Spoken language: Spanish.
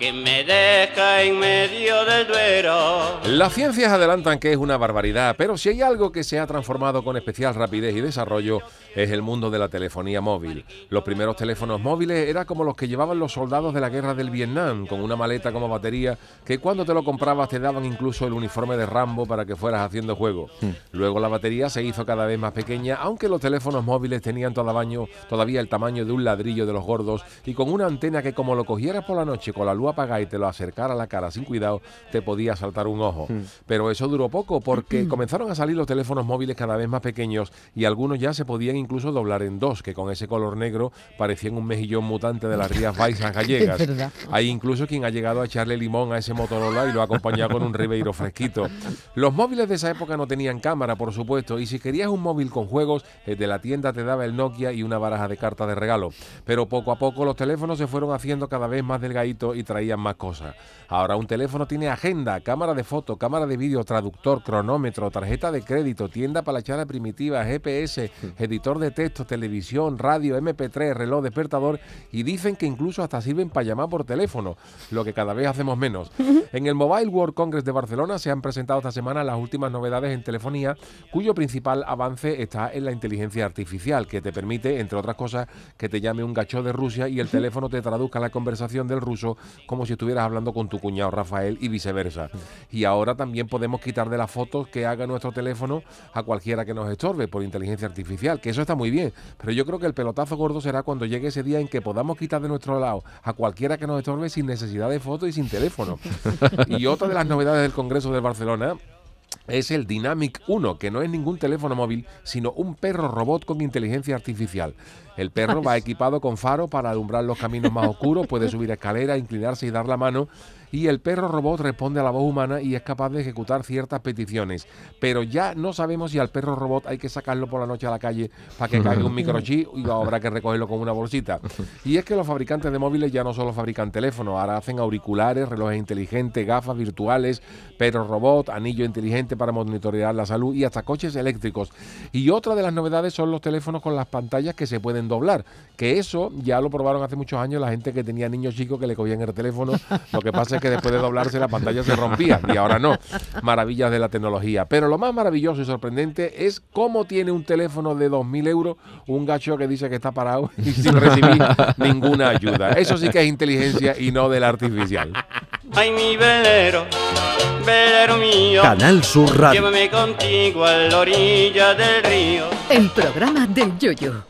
que me deja en medio del duero. Las ciencias adelantan que es una barbaridad, pero si hay algo que se ha transformado con especial rapidez y desarrollo es el mundo de la telefonía móvil. Los primeros teléfonos móviles eran como los que llevaban los soldados de la guerra del Vietnam, con una maleta como batería que cuando te lo comprabas te daban incluso el uniforme de Rambo para que fueras haciendo juego. Luego la batería se hizo cada vez más pequeña, aunque los teléfonos móviles tenían todavía el tamaño de un ladrillo de los gordos y con una antena que como lo cogieras por la noche con la luz apagada y te lo acercara a la cara sin cuidado, te podía saltar un ojo. Pero eso duró poco porque comenzaron a salir los teléfonos móviles cada vez más pequeños y algunos ya se podían incluso doblar en dos, que con ese color negro parecían un mejillón mutante de las Rías Baixas gallegas. Hay incluso quien ha llegado a echarle limón a ese Motorola y lo ha acompañado con un Ribeiro fresquito. Los móviles de esa época no tenían cámara, por supuesto, y si querías un móvil con juegos, el de la tienda te daba el Nokia y una baraja de cartas de regalo. Pero poco a poco los teléfonos se fueron haciendo cada vez más delgaditos y traían más cosas. Ahora un teléfono tiene agenda, cámara de foto, cámara de vídeo, traductor, cronómetro, tarjeta de crédito, tienda para la charla primitiva, GPS, editor de texto, televisión, radio, MP3, reloj, despertador y dicen que incluso hasta sirven para llamar por teléfono, lo que cada vez hacemos menos. En el Mobile World Congress de Barcelona se han presentado esta semana las últimas novedades en telefonía, cuyo principal avance está en la inteligencia artificial, que te permite, entre otras cosas, que te llame un gacho de Rusia y el teléfono te traduzca la conversación del ruso como si estuvieras hablando con tu cuñado Rafael y viceversa. Y ahora también podemos quitar de las fotos que haga nuestro teléfono a cualquiera que nos estorbe por inteligencia artificial, que eso está muy bien, pero yo creo que el pelotazo gordo será cuando llegue ese día en que podamos quitar de nuestro lado a cualquiera que nos estorbe sin necesidad de foto y sin teléfono. y otra de las novedades del Congreso de Barcelona es el Dynamic 1, que no es ningún teléfono móvil, sino un perro robot con inteligencia artificial. El perro va equipado con faro para alumbrar los caminos más oscuros, puede subir escaleras, inclinarse y dar la mano. Y el perro robot responde a la voz humana y es capaz de ejecutar ciertas peticiones. Pero ya no sabemos si al perro robot hay que sacarlo por la noche a la calle para que caiga un microchip y habrá que recogerlo con una bolsita. Y es que los fabricantes de móviles ya no solo fabrican teléfonos, ahora hacen auriculares, relojes inteligentes, gafas virtuales, perro robot, anillo inteligente para monitorear la salud y hasta coches eléctricos. Y otra de las novedades son los teléfonos con las pantallas que se pueden doblar, que eso ya lo probaron hace muchos años la gente que tenía niños chicos que le cogían el teléfono, lo que pasa es que después de doblarse la pantalla se rompía y ahora no. Maravillas de la tecnología. Pero lo más maravilloso y sorprendente es cómo tiene un teléfono de 2.000 euros un gacho que dice que está parado y sin recibir ninguna ayuda. Eso sí que es inteligencia y no de la artificial. Ay, mi velero, velero mío. Canal Sur Radio. Llévame contigo a la orilla del río. El programa del Yoyo.